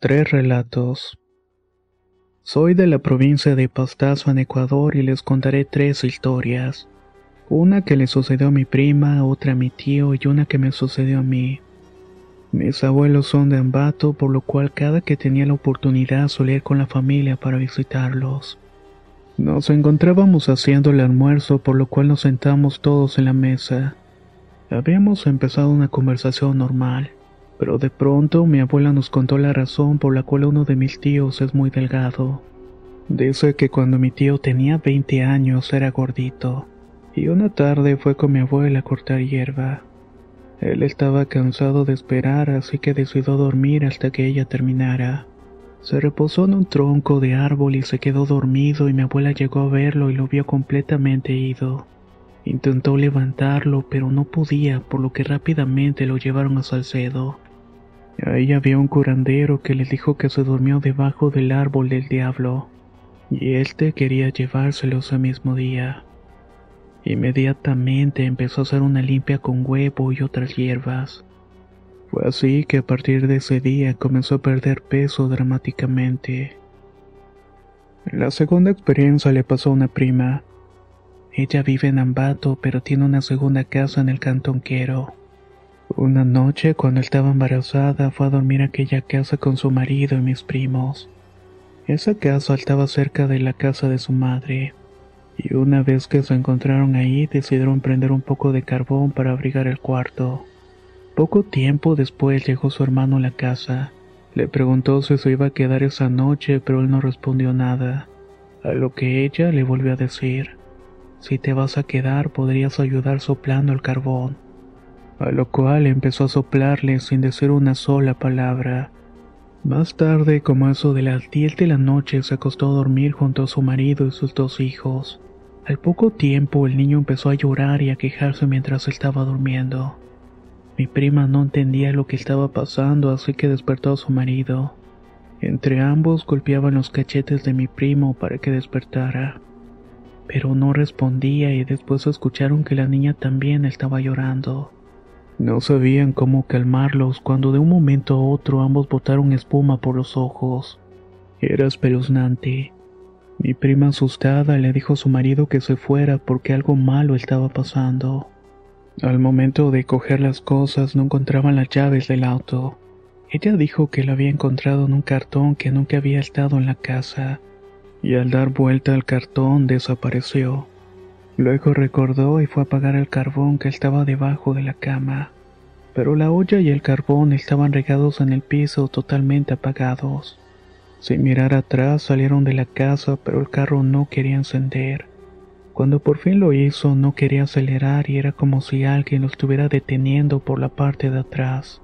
Tres relatos. Soy de la provincia de Pastazo en Ecuador y les contaré tres historias. Una que le sucedió a mi prima, otra a mi tío y una que me sucedió a mí. Mis abuelos son de Ambato, por lo cual cada que tenía la oportunidad solía ir con la familia para visitarlos. Nos encontrábamos haciendo el almuerzo, por lo cual nos sentamos todos en la mesa. Habíamos empezado una conversación normal, pero de pronto mi abuela nos contó la razón por la cual uno de mis tíos es muy delgado. Dice que cuando mi tío tenía 20 años era gordito, y una tarde fue con mi abuela a cortar hierba. Él estaba cansado de esperar, así que decidió dormir hasta que ella terminara. Se reposó en un tronco de árbol y se quedó dormido y mi abuela llegó a verlo y lo vio completamente ido. Intentó levantarlo, pero no podía, por lo que rápidamente lo llevaron a Salcedo. Ahí había un curandero que le dijo que se durmió debajo del árbol del diablo, y éste quería llevárselo ese mismo día. Inmediatamente empezó a hacer una limpia con huevo y otras hierbas. Fue así que a partir de ese día comenzó a perder peso dramáticamente. La segunda experiencia le pasó a una prima. Ella vive en Ambato, pero tiene una segunda casa en el Cantón Quero. Una noche, cuando estaba embarazada, fue a dormir a aquella casa con su marido y mis primos. Esa casa estaba cerca de la casa de su madre, y una vez que se encontraron ahí, decidieron prender un poco de carbón para abrigar el cuarto. Poco tiempo después llegó su hermano a la casa. Le preguntó si se iba a quedar esa noche, pero él no respondió nada. A lo que ella le volvió a decir, si te vas a quedar podrías ayudar soplando el carbón. A lo cual empezó a soplarle sin decir una sola palabra. Más tarde, como eso de las 10 de la noche, se acostó a dormir junto a su marido y sus dos hijos. Al poco tiempo el niño empezó a llorar y a quejarse mientras estaba durmiendo. Mi prima no entendía lo que estaba pasando, así que despertó a su marido. Entre ambos golpeaban los cachetes de mi primo para que despertara. Pero no respondía y después escucharon que la niña también estaba llorando. No sabían cómo calmarlos cuando de un momento a otro ambos botaron espuma por los ojos. Era espeluznante. Mi prima asustada le dijo a su marido que se fuera porque algo malo estaba pasando. Al momento de coger las cosas no encontraban las llaves del auto. Ella dijo que lo había encontrado en un cartón que nunca había estado en la casa, y al dar vuelta al cartón desapareció. Luego recordó y fue a apagar el carbón que estaba debajo de la cama, pero la olla y el carbón estaban regados en el piso totalmente apagados. Sin mirar atrás salieron de la casa, pero el carro no quería encender. Cuando por fin lo hizo, no quería acelerar y era como si alguien lo estuviera deteniendo por la parte de atrás.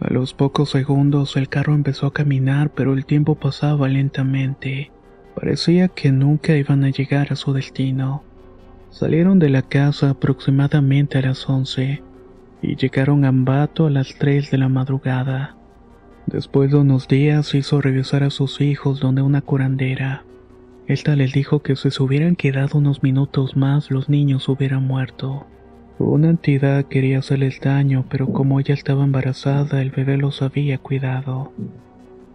A los pocos segundos el carro empezó a caminar, pero el tiempo pasaba lentamente. Parecía que nunca iban a llegar a su destino. Salieron de la casa aproximadamente a las 11 y llegaron a Ambato a las 3 de la madrugada. Después de unos días hizo regresar a sus hijos donde una curandera. Esta les dijo que si se hubieran quedado unos minutos más los niños hubieran muerto. Una entidad quería hacerles daño, pero como ella estaba embarazada, el bebé los había cuidado.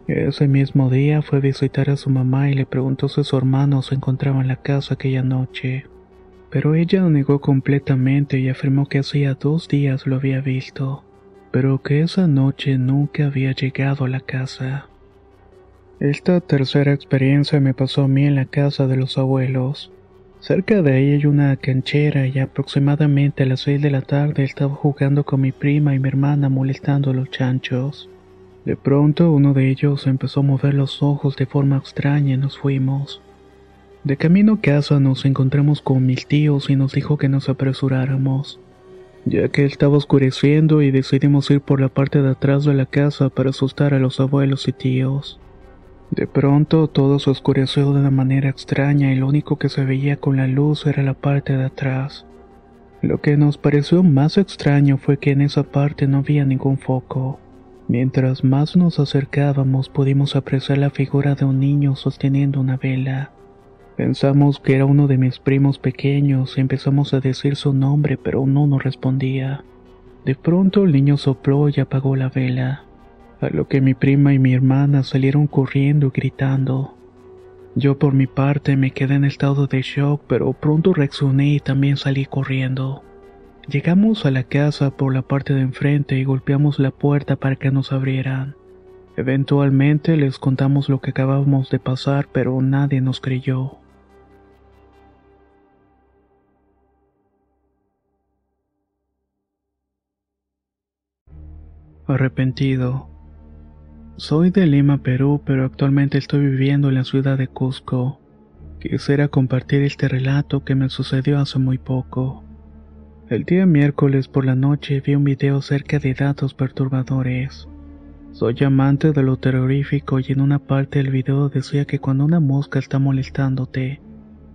Ese mismo día fue a visitar a su mamá y le preguntó si su hermano se encontraba en la casa aquella noche. Pero ella negó completamente y afirmó que hacía dos días lo había visto, pero que esa noche nunca había llegado a la casa. Esta tercera experiencia me pasó a mí en la casa de los abuelos. Cerca de ahí hay una canchera y aproximadamente a las seis de la tarde estaba jugando con mi prima y mi hermana molestando a los chanchos. De pronto uno de ellos empezó a mover los ojos de forma extraña y nos fuimos. De camino a casa nos encontramos con mis tíos y nos dijo que nos apresuráramos, ya que estaba oscureciendo y decidimos ir por la parte de atrás de la casa para asustar a los abuelos y tíos. De pronto todo se oscureció de una manera extraña y lo único que se veía con la luz era la parte de atrás. Lo que nos pareció más extraño fue que en esa parte no había ningún foco. Mientras más nos acercábamos pudimos apreciar la figura de un niño sosteniendo una vela. Pensamos que era uno de mis primos pequeños y empezamos a decir su nombre, pero no nos respondía. De pronto el niño sopló y apagó la vela, a lo que mi prima y mi hermana salieron corriendo y gritando. Yo por mi parte me quedé en estado de shock, pero pronto reaccioné y también salí corriendo. Llegamos a la casa por la parte de enfrente y golpeamos la puerta para que nos abrieran. Eventualmente les contamos lo que acabábamos de pasar, pero nadie nos creyó. Arrepentido. Soy de Lima, Perú, pero actualmente estoy viviendo en la ciudad de Cusco. Quisiera compartir este relato que me sucedió hace muy poco. El día miércoles por la noche vi un video acerca de datos perturbadores. Soy amante de lo terrorífico y en una parte del video decía que cuando una mosca está molestándote,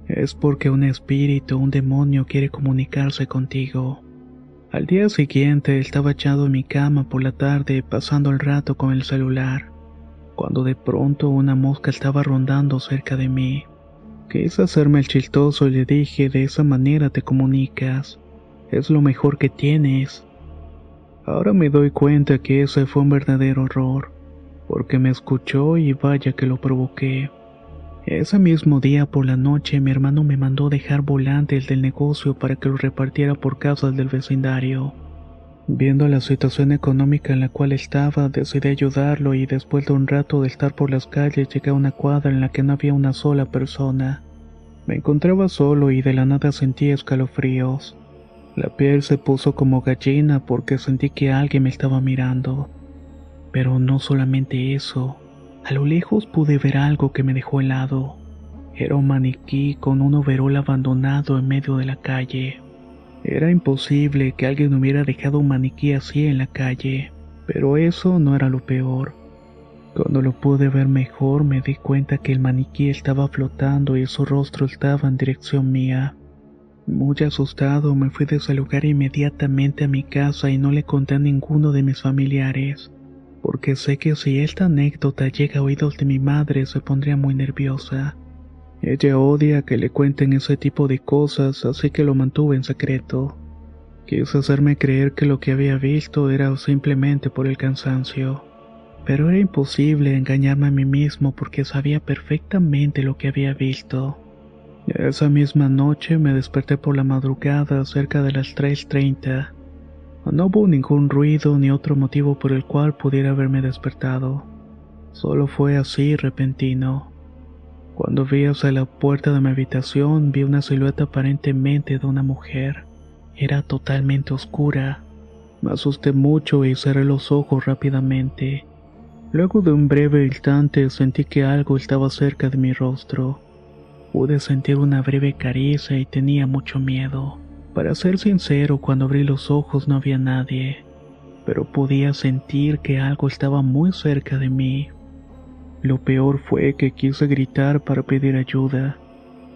es porque un espíritu, un demonio quiere comunicarse contigo. Al día siguiente estaba echado en mi cama por la tarde pasando el rato con el celular, cuando de pronto una mosca estaba rondando cerca de mí. Quise hacerme el chistoso y le dije, de esa manera te comunicas, es lo mejor que tienes. Ahora me doy cuenta que ese fue un verdadero horror, porque me escuchó y vaya que lo provoqué. Ese mismo día por la noche mi hermano me mandó dejar volantes del negocio para que los repartiera por casas del vecindario. Viendo la situación económica en la cual estaba, decidí ayudarlo y después de un rato de estar por las calles llegué a una cuadra en la que no había una sola persona. Me encontraba solo y de la nada sentí escalofríos. La piel se puso como gallina porque sentí que alguien me estaba mirando. Pero no solamente eso. A lo lejos pude ver algo que me dejó helado. Era un maniquí con un overol abandonado en medio de la calle. Era imposible que alguien hubiera dejado un maniquí así en la calle, pero eso no era lo peor. Cuando lo pude ver mejor me di cuenta que el maniquí estaba flotando y su rostro estaba en dirección mía. Muy asustado me fui de ese lugar inmediatamente a mi casa y no le conté a ninguno de mis familiares porque sé que si esta anécdota llega a oídos de mi madre se pondría muy nerviosa. Ella odia que le cuenten ese tipo de cosas, así que lo mantuve en secreto. Quise hacerme creer que lo que había visto era simplemente por el cansancio, pero era imposible engañarme a mí mismo porque sabía perfectamente lo que había visto. Esa misma noche me desperté por la madrugada cerca de las 3.30 no hubo ningún ruido ni otro motivo por el cual pudiera haberme despertado. Solo fue así repentino. Cuando vi hacia la puerta de mi habitación vi una silueta aparentemente de una mujer. Era totalmente oscura. Me asusté mucho y cerré los ojos rápidamente. Luego de un breve instante sentí que algo estaba cerca de mi rostro. Pude sentir una breve caricia y tenía mucho miedo. Para ser sincero, cuando abrí los ojos no había nadie, pero podía sentir que algo estaba muy cerca de mí. Lo peor fue que quise gritar para pedir ayuda.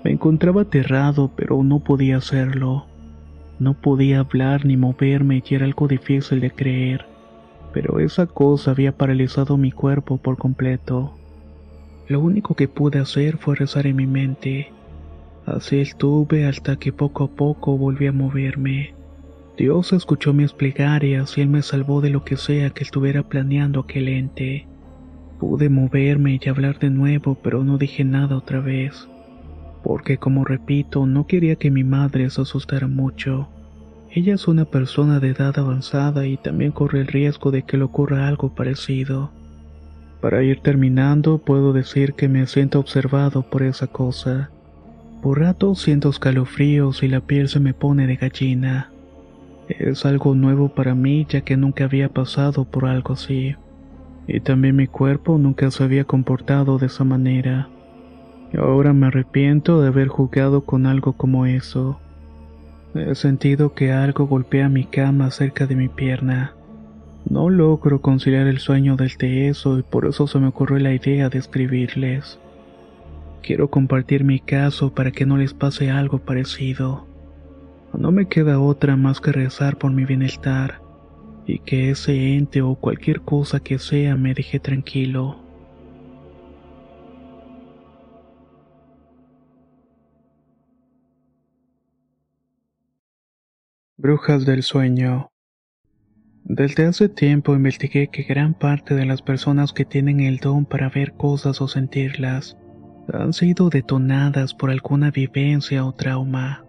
Me encontraba aterrado, pero no podía hacerlo. No podía hablar ni moverme y era algo difícil de creer, pero esa cosa había paralizado mi cuerpo por completo. Lo único que pude hacer fue rezar en mi mente. Así estuve hasta que poco a poco volví a moverme. Dios escuchó mis plegarias y Él me salvó de lo que sea que estuviera planeando aquel ente. Pude moverme y hablar de nuevo, pero no dije nada otra vez, porque como repito, no quería que mi madre se asustara mucho. Ella es una persona de edad avanzada y también corre el riesgo de que le ocurra algo parecido. Para ir terminando, puedo decir que me siento observado por esa cosa. Por rato siento escalofríos y la piel se me pone de gallina. Es algo nuevo para mí ya que nunca había pasado por algo así. Y también mi cuerpo nunca se había comportado de esa manera. Ahora me arrepiento de haber jugado con algo como eso. He sentido que algo golpea mi cama cerca de mi pierna. No logro conciliar el sueño del teso y por eso se me ocurrió la idea de escribirles. Quiero compartir mi caso para que no les pase algo parecido. No me queda otra más que rezar por mi bienestar y que ese ente o cualquier cosa que sea me deje tranquilo. Brujas del sueño. Desde hace tiempo investigué que gran parte de las personas que tienen el don para ver cosas o sentirlas han sido detonadas por alguna vivencia o trauma.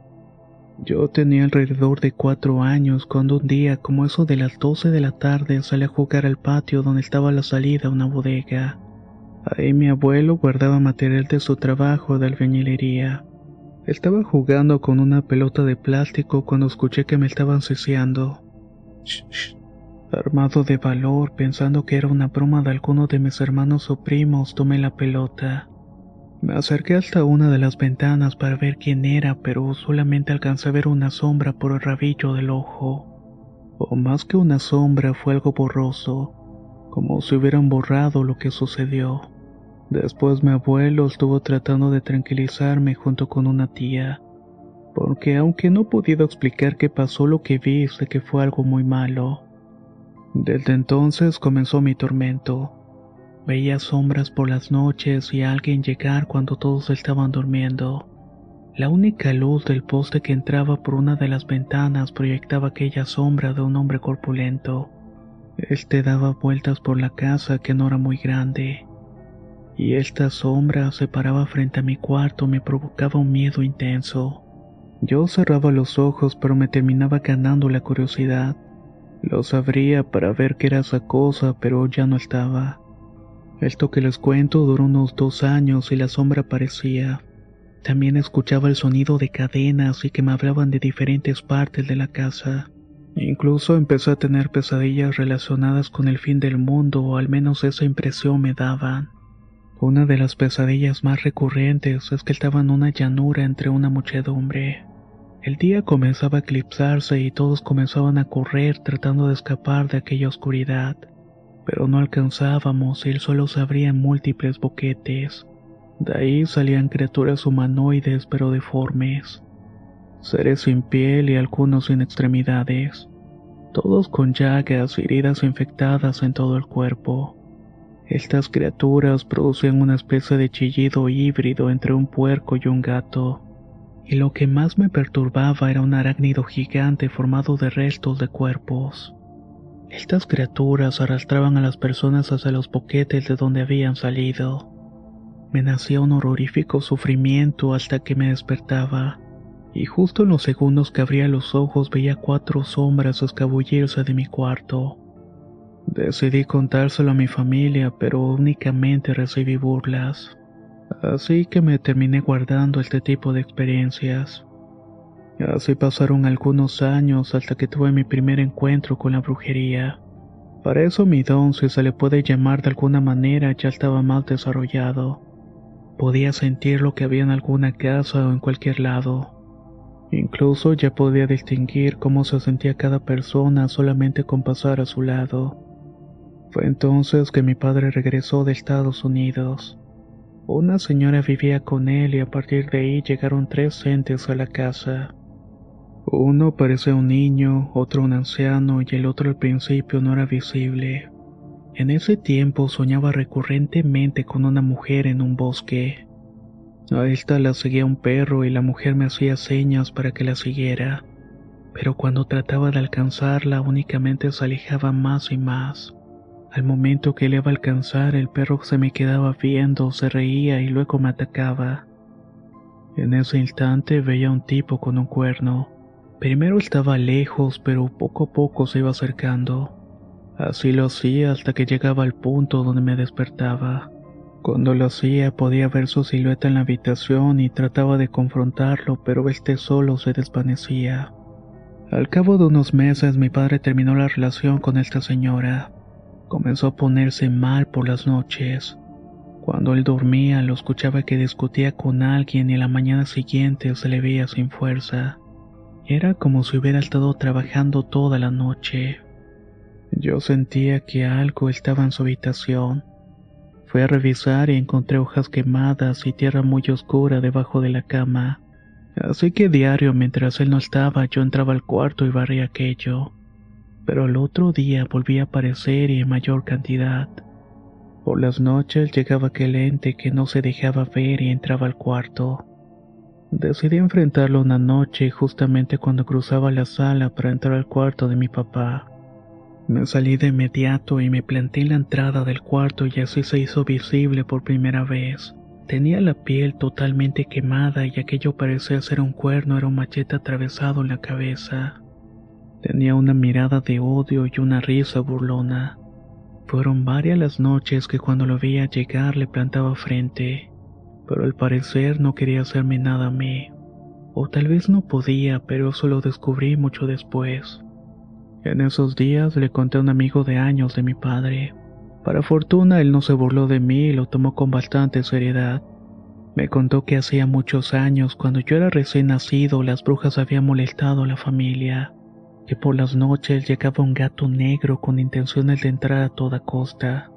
Yo tenía alrededor de cuatro años cuando un día, como eso de las doce de la tarde, salí a jugar al patio donde estaba la salida a una bodega. Ahí mi abuelo guardaba material de su trabajo de albañilería. Estaba jugando con una pelota de plástico cuando escuché que me estaban ceseando. Armado de valor, pensando que era una broma de alguno de mis hermanos o primos, tomé la pelota. Me acerqué hasta una de las ventanas para ver quién era, pero solamente alcancé a ver una sombra por el rabillo del ojo. O más que una sombra, fue algo borroso, como si hubieran borrado lo que sucedió. Después mi abuelo estuvo tratando de tranquilizarme junto con una tía, porque aunque no podido explicar qué pasó, lo que vi sé que fue algo muy malo. Desde entonces comenzó mi tormento. Veía sombras por las noches y alguien llegar cuando todos estaban durmiendo. La única luz del poste que entraba por una de las ventanas proyectaba aquella sombra de un hombre corpulento. Este daba vueltas por la casa que no era muy grande y esta sombra se paraba frente a mi cuarto me provocaba un miedo intenso. Yo cerraba los ojos pero me terminaba ganando la curiosidad. Los abría para ver qué era esa cosa pero ya no estaba. Esto que les cuento duró unos dos años y la sombra aparecía. También escuchaba el sonido de cadenas y que me hablaban de diferentes partes de la casa. Incluso empecé a tener pesadillas relacionadas con el fin del mundo o al menos esa impresión me daban. Una de las pesadillas más recurrentes es que estaba en una llanura entre una muchedumbre. El día comenzaba a eclipsarse y todos comenzaban a correr tratando de escapar de aquella oscuridad, pero no alcanzábamos y el suelo se abría en múltiples boquetes. De ahí salían criaturas humanoides pero deformes, seres sin piel y algunos sin extremidades, todos con llagas y heridas infectadas en todo el cuerpo. Estas criaturas producían una especie de chillido híbrido entre un puerco y un gato. Y lo que más me perturbaba era un arácnido gigante formado de restos de cuerpos. Estas criaturas arrastraban a las personas hacia los boquetes de donde habían salido. Me nacía un horrorífico sufrimiento hasta que me despertaba, y justo en los segundos que abría los ojos veía cuatro sombras escabullirse de mi cuarto. Decidí contárselo a mi familia, pero únicamente recibí burlas. Así que me terminé guardando este tipo de experiencias. Así pasaron algunos años hasta que tuve mi primer encuentro con la brujería. Para eso mi don, si se le puede llamar de alguna manera, ya estaba más desarrollado. Podía sentir lo que había en alguna casa o en cualquier lado. Incluso ya podía distinguir cómo se sentía cada persona solamente con pasar a su lado. Fue entonces que mi padre regresó de Estados Unidos. Una señora vivía con él y a partir de ahí llegaron tres entes a la casa. Uno parecía un niño, otro un anciano y el otro al principio no era visible. En ese tiempo soñaba recurrentemente con una mujer en un bosque. A esta la seguía un perro y la mujer me hacía señas para que la siguiera, pero cuando trataba de alcanzarla únicamente se alejaba más y más. Al momento que le iba a alcanzar, el perro se me quedaba viendo, se reía y luego me atacaba. En ese instante veía a un tipo con un cuerno. Primero estaba lejos, pero poco a poco se iba acercando. Así lo hacía hasta que llegaba al punto donde me despertaba. Cuando lo hacía podía ver su silueta en la habitación y trataba de confrontarlo, pero este solo se desvanecía. Al cabo de unos meses mi padre terminó la relación con esta señora. Comenzó a ponerse mal por las noches. Cuando él dormía lo escuchaba que discutía con alguien y la mañana siguiente se le veía sin fuerza. Era como si hubiera estado trabajando toda la noche. Yo sentía que algo estaba en su habitación. Fui a revisar y encontré hojas quemadas y tierra muy oscura debajo de la cama. Así que diario mientras él no estaba yo entraba al cuarto y barría aquello. Pero el otro día volvía a aparecer y en mayor cantidad. Por las noches llegaba aquel ente que no se dejaba ver y entraba al cuarto. Decidí enfrentarlo una noche justamente cuando cruzaba la sala para entrar al cuarto de mi papá. Me salí de inmediato y me planté en la entrada del cuarto y así se hizo visible por primera vez. Tenía la piel totalmente quemada y aquello parecía ser un cuerno, era un machete atravesado en la cabeza. Tenía una mirada de odio y una risa burlona. Fueron varias las noches que cuando lo veía llegar le plantaba frente, pero al parecer no quería hacerme nada a mí. O tal vez no podía, pero eso lo descubrí mucho después. En esos días le conté a un amigo de años de mi padre. Para fortuna él no se burló de mí y lo tomó con bastante seriedad. Me contó que hacía muchos años, cuando yo era recién nacido, las brujas habían molestado a la familia, que por las noches llegaba un gato negro con intenciones de entrar a toda costa,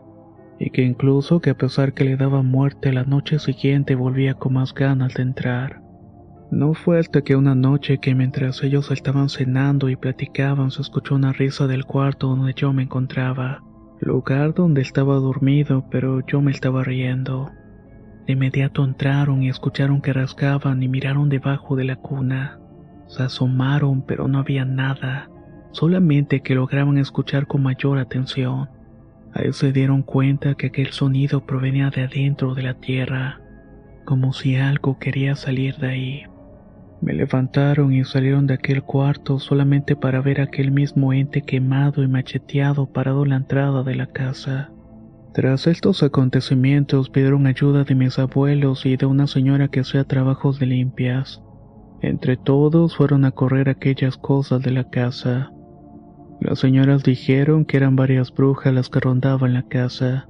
y que incluso que a pesar que le daba muerte la noche siguiente volvía con más ganas de entrar. No fue hasta que una noche que mientras ellos estaban cenando y platicaban se escuchó una risa del cuarto donde yo me encontraba, lugar donde estaba dormido pero yo me estaba riendo. De inmediato entraron y escucharon que rascaban y miraron debajo de la cuna. Se asomaron pero no había nada, solamente que lograban escuchar con mayor atención. Se dieron cuenta que aquel sonido provenía de adentro de la tierra, como si algo quería salir de ahí. Me levantaron y salieron de aquel cuarto solamente para ver aquel mismo ente quemado y macheteado parado la entrada de la casa. Tras estos acontecimientos pidieron ayuda de mis abuelos y de una señora que hacía trabajos de limpias. Entre todos fueron a correr aquellas cosas de la casa. Las señoras dijeron que eran varias brujas las que rondaban la casa.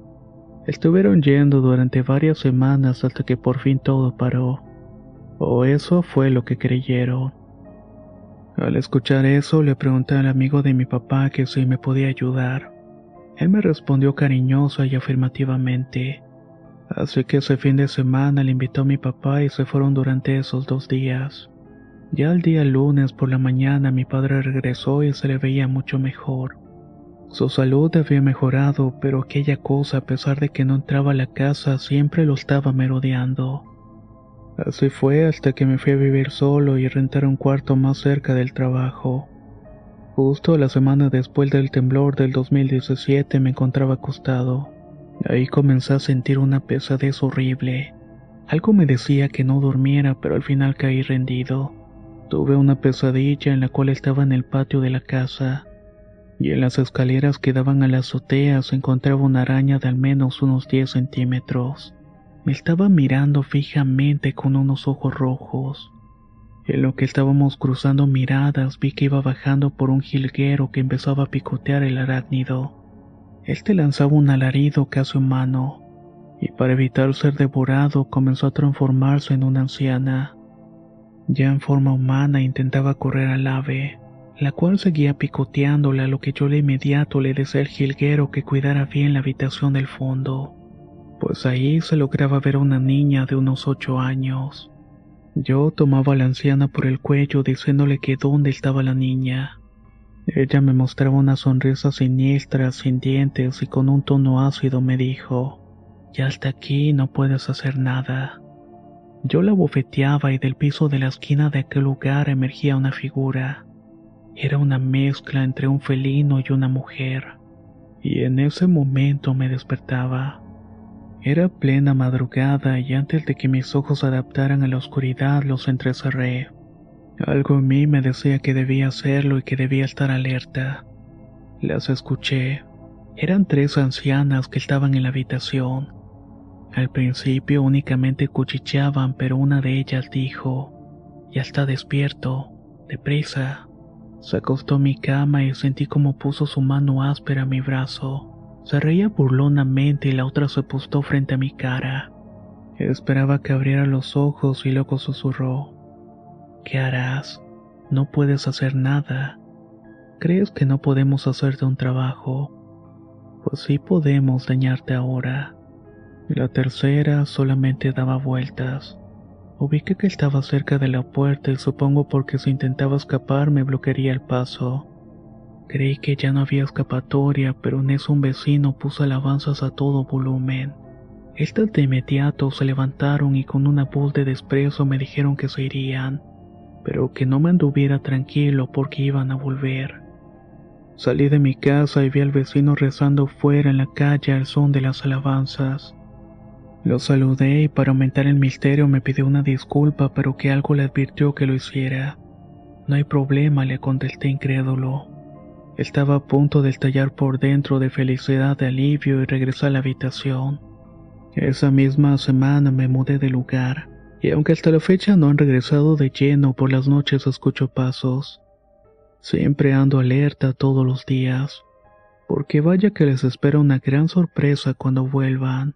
Estuvieron yendo durante varias semanas hasta que por fin todo paró. O eso fue lo que creyeron. Al escuchar eso, le pregunté al amigo de mi papá que si me podía ayudar. Él me respondió cariñosa y afirmativamente. Así que ese fin de semana le invitó a mi papá y se fueron durante esos dos días. Ya el día lunes por la mañana mi padre regresó y se le veía mucho mejor. Su salud había mejorado, pero aquella cosa, a pesar de que no entraba a la casa, siempre lo estaba merodeando. Así fue hasta que me fui a vivir solo y rentar un cuarto más cerca del trabajo. Justo la semana después del temblor del 2017 me encontraba acostado. Ahí comencé a sentir una pesadez horrible. Algo me decía que no durmiera, pero al final caí rendido. Tuve una pesadilla en la cual estaba en el patio de la casa, y en las escaleras que daban a la azotea se encontraba una araña de al menos unos 10 centímetros. Me estaba mirando fijamente con unos ojos rojos. En lo que estábamos cruzando miradas vi que iba bajando por un jilguero que empezaba a picotear el arácnido. Este lanzaba un alarido casi humano, y para evitar ser devorado comenzó a transformarse en una anciana. Ya en forma humana intentaba correr al ave, la cual seguía picoteándole a lo que yo de inmediato le decía al jilguero que cuidara bien la habitación del fondo pues ahí se lograba ver a una niña de unos ocho años. Yo tomaba a la anciana por el cuello diciéndole que dónde estaba la niña. Ella me mostraba una sonrisa siniestra, sin dientes y con un tono ácido me dijo, ya hasta aquí no puedes hacer nada. Yo la bofeteaba y del piso de la esquina de aquel lugar emergía una figura. Era una mezcla entre un felino y una mujer. Y en ese momento me despertaba. Era plena madrugada y antes de que mis ojos se adaptaran a la oscuridad los entrecerré. Algo en mí me decía que debía hacerlo y que debía estar alerta. Las escuché. Eran tres ancianas que estaban en la habitación. Al principio únicamente cuchicheaban, pero una de ellas dijo, Ya está despierto, deprisa. Se acostó a mi cama y sentí como puso su mano áspera a mi brazo. Se reía burlonamente y la otra se postó frente a mi cara. Esperaba que abriera los ojos y luego susurró. ¿Qué harás? No puedes hacer nada. ¿Crees que no podemos hacerte un trabajo? Pues sí podemos dañarte ahora. La tercera solamente daba vueltas. Ubiqué que estaba cerca de la puerta y supongo porque si intentaba escapar me bloquearía el paso. Creí que ya no había escapatoria, pero en eso un vecino puso alabanzas a todo volumen. Estas de inmediato se levantaron y con una voz de desprecio me dijeron que se irían, pero que no me anduviera tranquilo porque iban a volver. Salí de mi casa y vi al vecino rezando fuera en la calle al son de las alabanzas. Lo saludé y para aumentar el misterio me pidió una disculpa, pero que algo le advirtió que lo hiciera. No hay problema, le contesté incrédulo. Estaba a punto de estallar por dentro de felicidad, de alivio y regresé a la habitación. Esa misma semana me mudé de lugar, y aunque hasta la fecha no han regresado de lleno, por las noches escucho pasos. Siempre ando alerta todos los días, porque vaya que les espera una gran sorpresa cuando vuelvan.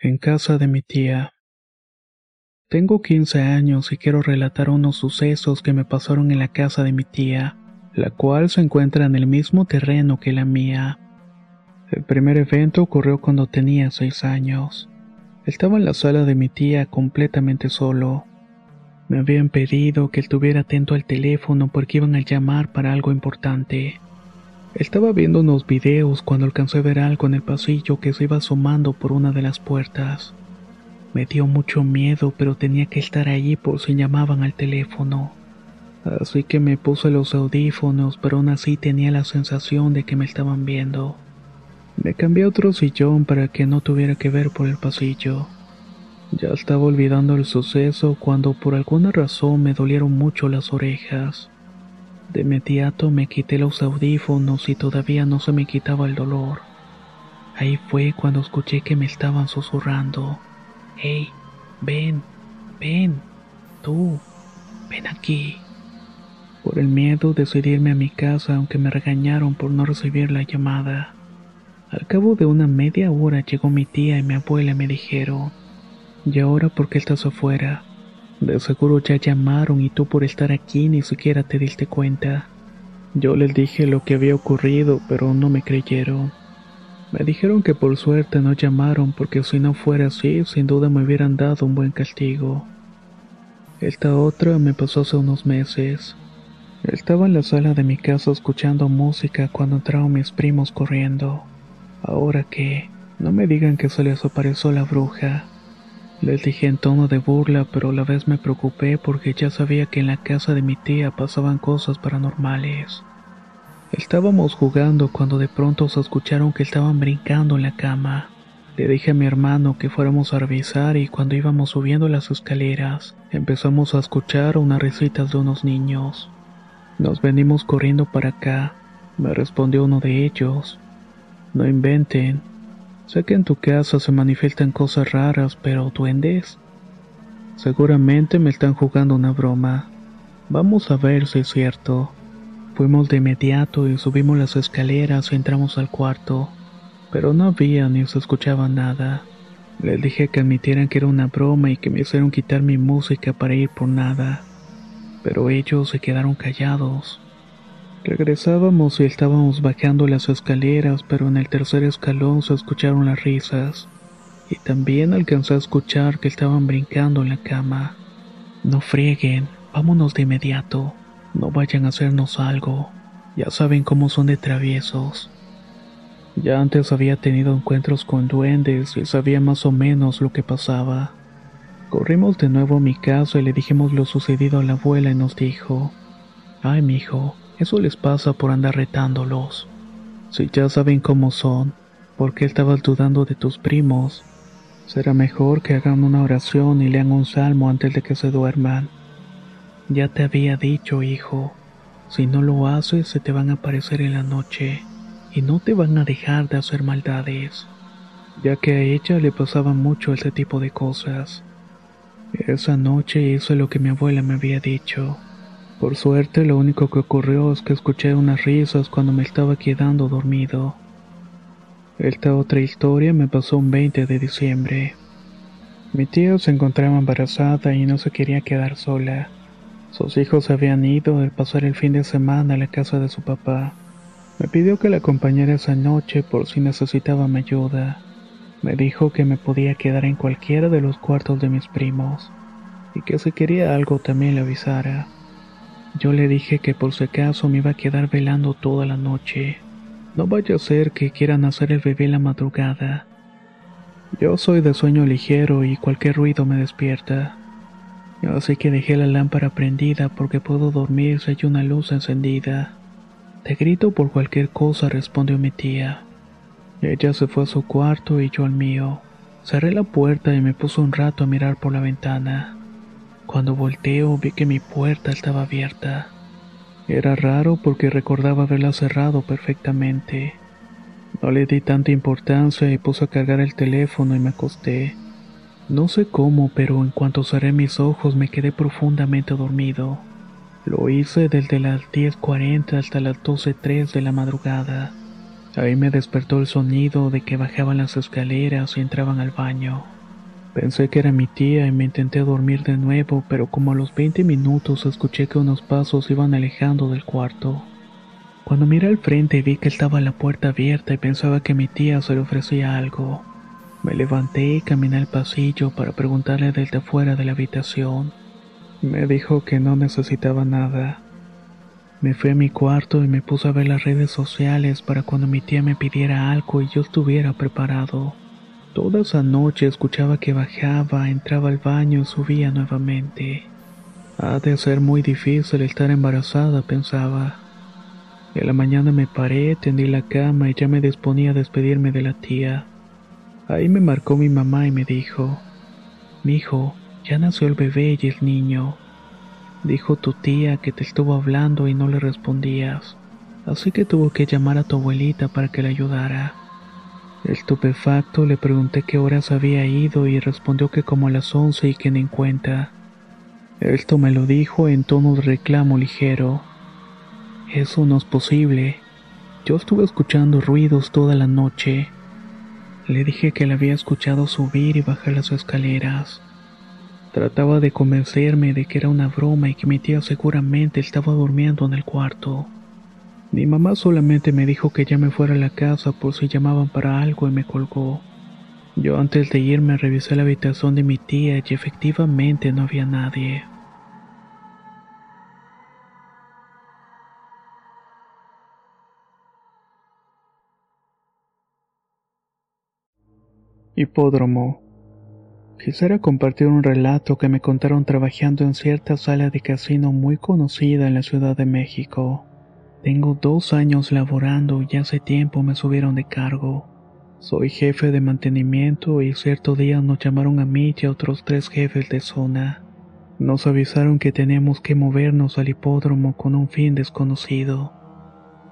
En casa de mi tía. Tengo 15 años y quiero relatar unos sucesos que me pasaron en la casa de mi tía, la cual se encuentra en el mismo terreno que la mía. El primer evento ocurrió cuando tenía 6 años. Estaba en la sala de mi tía completamente solo. Me habían pedido que estuviera atento al teléfono porque iban a llamar para algo importante. Estaba viendo unos videos cuando alcancé a ver algo en el pasillo que se iba asomando por una de las puertas. Me dio mucho miedo, pero tenía que estar allí por si llamaban al teléfono. Así que me puse los audífonos, pero aún así tenía la sensación de que me estaban viendo. Me cambié a otro sillón para que no tuviera que ver por el pasillo. Ya estaba olvidando el suceso cuando por alguna razón me dolieron mucho las orejas. De inmediato me quité los audífonos y todavía no se me quitaba el dolor. Ahí fue cuando escuché que me estaban susurrando. Hey, ven, ven, tú, ven aquí. Por el miedo decidí irme a mi casa aunque me regañaron por no recibir la llamada. Al cabo de una media hora llegó mi tía y mi abuela y me dijeron, ¿y ahora por qué estás afuera? De seguro ya llamaron y tú por estar aquí ni siquiera te diste cuenta. Yo les dije lo que había ocurrido, pero no me creyeron. Me dijeron que por suerte no llamaron porque si no fuera así, sin duda me hubieran dado un buen castigo. Esta otra me pasó hace unos meses. Estaba en la sala de mi casa escuchando música cuando entraron mis primos corriendo. Ahora que, no me digan que se les apareció la bruja. Les dije en tono de burla, pero a la vez me preocupé porque ya sabía que en la casa de mi tía pasaban cosas paranormales. Estábamos jugando cuando de pronto se escucharon que estaban brincando en la cama. Le dije a mi hermano que fuéramos a revisar y cuando íbamos subiendo las escaleras empezamos a escuchar unas risitas de unos niños. Nos venimos corriendo para acá, me respondió uno de ellos. No inventen. Sé que en tu casa se manifiestan cosas raras, pero duendes. Seguramente me están jugando una broma. Vamos a ver si es cierto. Fuimos de inmediato y subimos las escaleras y entramos al cuarto, pero no había ni se escuchaba nada. Les dije que admitieran que era una broma y que me hicieron quitar mi música para ir por nada, pero ellos se quedaron callados. Regresábamos y estábamos bajando las escaleras, pero en el tercer escalón se escucharon las risas, y también alcancé a escuchar que estaban brincando en la cama. No frieguen, vámonos de inmediato. No vayan a hacernos algo. Ya saben cómo son de traviesos. Ya antes había tenido encuentros con duendes y sabía más o menos lo que pasaba. Corrimos de nuevo a mi casa y le dijimos lo sucedido a la abuela y nos dijo, Ay, mijo, eso les pasa por andar retándolos. Si ya saben cómo son, ¿por qué estabas dudando de tus primos? Será mejor que hagan una oración y lean un salmo antes de que se duerman. Ya te había dicho, hijo, si no lo haces se te van a aparecer en la noche y no te van a dejar de hacer maldades, ya que a ella le pasaba mucho ese tipo de cosas. Esa noche hice lo que mi abuela me había dicho. Por suerte lo único que ocurrió es que escuché unas risas cuando me estaba quedando dormido. Esta otra historia me pasó un 20 de diciembre. Mi tía se encontraba embarazada y no se quería quedar sola. Sus hijos habían ido al pasar el fin de semana a la casa de su papá. Me pidió que la acompañara esa noche por si necesitaba mi ayuda. Me dijo que me podía quedar en cualquiera de los cuartos de mis primos y que si quería algo también le avisara. Yo le dije que por si acaso me iba a quedar velando toda la noche. No vaya a ser que quieran hacer el bebé la madrugada. Yo soy de sueño ligero y cualquier ruido me despierta. Así que dejé la lámpara prendida porque puedo dormir si hay una luz encendida. Te grito por cualquier cosa, respondió mi tía. Ella se fue a su cuarto y yo al mío. Cerré la puerta y me puse un rato a mirar por la ventana. Cuando volteo vi que mi puerta estaba abierta. Era raro porque recordaba haberla cerrado perfectamente. No le di tanta importancia y puse a cargar el teléfono y me acosté. No sé cómo, pero en cuanto cerré mis ojos me quedé profundamente dormido. Lo hice desde las 10.40 hasta las 12.03 de la madrugada. Ahí me despertó el sonido de que bajaban las escaleras y entraban al baño. Pensé que era mi tía y me intenté dormir de nuevo, pero como a los 20 minutos escuché que unos pasos iban alejando del cuarto. Cuando miré al frente vi que estaba la puerta abierta y pensaba que mi tía se le ofrecía algo. Me levanté y caminé al pasillo para preguntarle desde fuera de la habitación. Me dijo que no necesitaba nada. Me fui a mi cuarto y me puse a ver las redes sociales para cuando mi tía me pidiera algo y yo estuviera preparado. Toda esa noche escuchaba que bajaba, entraba al baño y subía nuevamente. Ha de ser muy difícil estar embarazada, pensaba. En la mañana me paré, tendí la cama y ya me disponía a despedirme de la tía. Ahí me marcó mi mamá y me dijo, Mijo, ya nació el bebé y el niño. Dijo tu tía que te estuvo hablando y no le respondías, así que tuvo que llamar a tu abuelita para que le ayudara. Estupefacto le pregunté qué horas había ido y respondió que como a las once y que ni en cuenta. Esto me lo dijo en tono de reclamo ligero. Eso no es posible. Yo estuve escuchando ruidos toda la noche. Le dije que la había escuchado subir y bajar las escaleras. Trataba de convencerme de que era una broma y que mi tía seguramente estaba durmiendo en el cuarto. Mi mamá solamente me dijo que ya me fuera a la casa por si llamaban para algo y me colgó. Yo antes de irme revisé la habitación de mi tía y efectivamente no había nadie. Hipódromo. Quisiera compartir un relato que me contaron trabajando en cierta sala de casino muy conocida en la Ciudad de México. Tengo dos años laborando y hace tiempo me subieron de cargo. Soy jefe de mantenimiento y cierto día nos llamaron a mí y a otros tres jefes de zona. Nos avisaron que teníamos que movernos al hipódromo con un fin desconocido.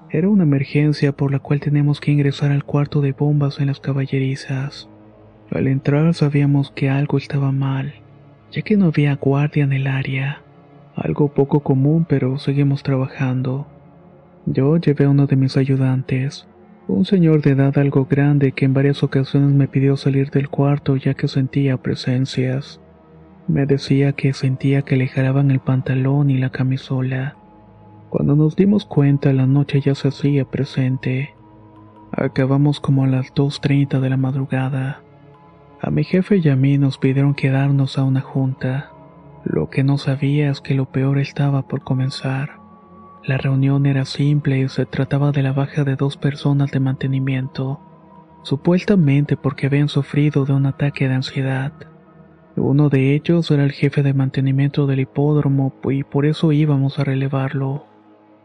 Era una emergencia por la cual tenemos que ingresar al cuarto de bombas en las caballerizas. Al entrar sabíamos que algo estaba mal, ya que no había guardia en el área. Algo poco común, pero seguimos trabajando. Yo llevé a uno de mis ayudantes, un señor de edad algo grande que en varias ocasiones me pidió salir del cuarto ya que sentía presencias. Me decía que sentía que le jalaban el pantalón y la camisola. Cuando nos dimos cuenta la noche ya se hacía presente. Acabamos como a las 2.30 de la madrugada. A mi jefe y a mí nos pidieron quedarnos a una junta. Lo que no sabía es que lo peor estaba por comenzar. La reunión era simple y se trataba de la baja de dos personas de mantenimiento, supuestamente porque habían sufrido de un ataque de ansiedad. Uno de ellos era el jefe de mantenimiento del hipódromo y por eso íbamos a relevarlo.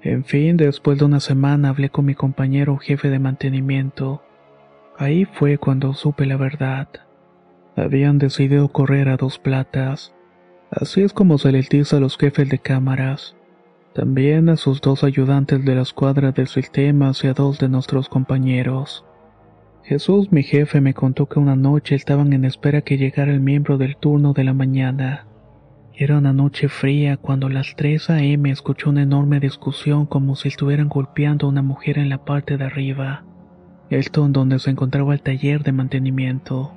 En fin, después de una semana hablé con mi compañero jefe de mantenimiento. Ahí fue cuando supe la verdad. Habían decidido correr a dos platas. Así es como se les dice a los jefes de cámaras. También a sus dos ayudantes de la escuadra de sistemas y a dos de nuestros compañeros. Jesús, mi jefe, me contó que una noche estaban en espera que llegara el miembro del turno de la mañana. Era una noche fría cuando a las 3 a.m. escuchó una enorme discusión como si estuvieran golpeando a una mujer en la parte de arriba. Esto en donde se encontraba el taller de mantenimiento.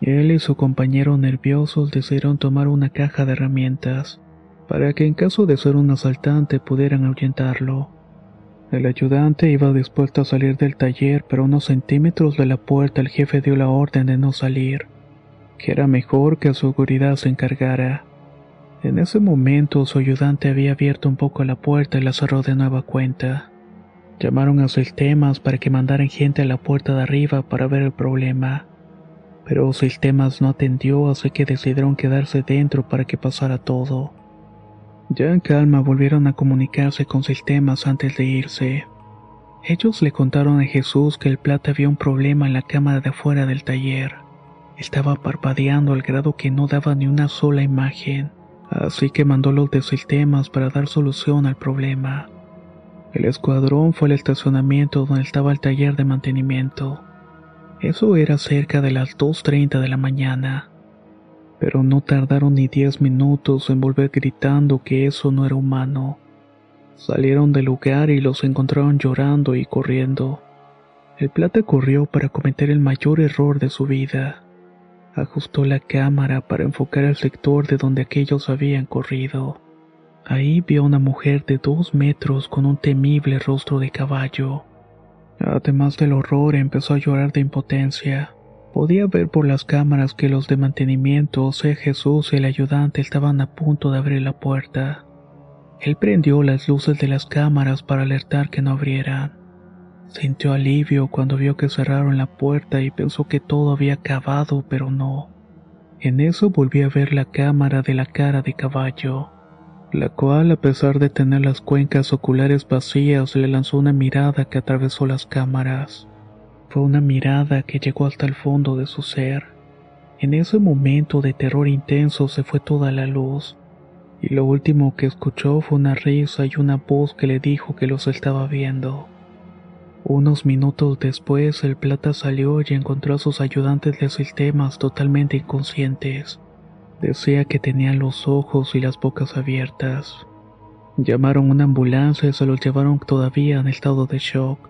Él y su compañero nerviosos decidieron tomar una caja de herramientas, para que en caso de ser un asaltante pudieran ahuyentarlo. El ayudante iba dispuesto a salir del taller, pero a unos centímetros de la puerta el jefe dio la orden de no salir, que era mejor que su seguridad se encargara. En ese momento su ayudante había abierto un poco la puerta y la cerró de nueva cuenta. Llamaron a sistemas para que mandaran gente a la puerta de arriba para ver el problema pero Sistemas no atendió, así que decidieron quedarse dentro para que pasara todo. Ya en calma volvieron a comunicarse con Sistemas antes de irse. Ellos le contaron a Jesús que el plata había un problema en la cámara de afuera del taller. Estaba parpadeando al grado que no daba ni una sola imagen, así que mandó los de Sistemas para dar solución al problema. El escuadrón fue al estacionamiento donde estaba el taller de mantenimiento. Eso era cerca de las 2.30 de la mañana. Pero no tardaron ni 10 minutos en volver gritando que eso no era humano. Salieron del lugar y los encontraron llorando y corriendo. El plata corrió para cometer el mayor error de su vida. Ajustó la cámara para enfocar el sector de donde aquellos habían corrido. Ahí vio a una mujer de dos metros con un temible rostro de caballo. Además del horror, empezó a llorar de impotencia. Podía ver por las cámaras que los de mantenimiento, o sea Jesús y el ayudante, estaban a punto de abrir la puerta. Él prendió las luces de las cámaras para alertar que no abrieran. Sintió alivio cuando vio que cerraron la puerta y pensó que todo había acabado, pero no. En eso volvió a ver la cámara de la cara de caballo la cual, a pesar de tener las cuencas oculares vacías, le lanzó una mirada que atravesó las cámaras. Fue una mirada que llegó hasta el fondo de su ser. En ese momento de terror intenso se fue toda la luz, y lo último que escuchó fue una risa y una voz que le dijo que los estaba viendo. Unos minutos después, el plata salió y encontró a sus ayudantes de sistemas totalmente inconscientes. Decía que tenían los ojos y las bocas abiertas. Llamaron una ambulancia y se los llevaron todavía en estado de shock.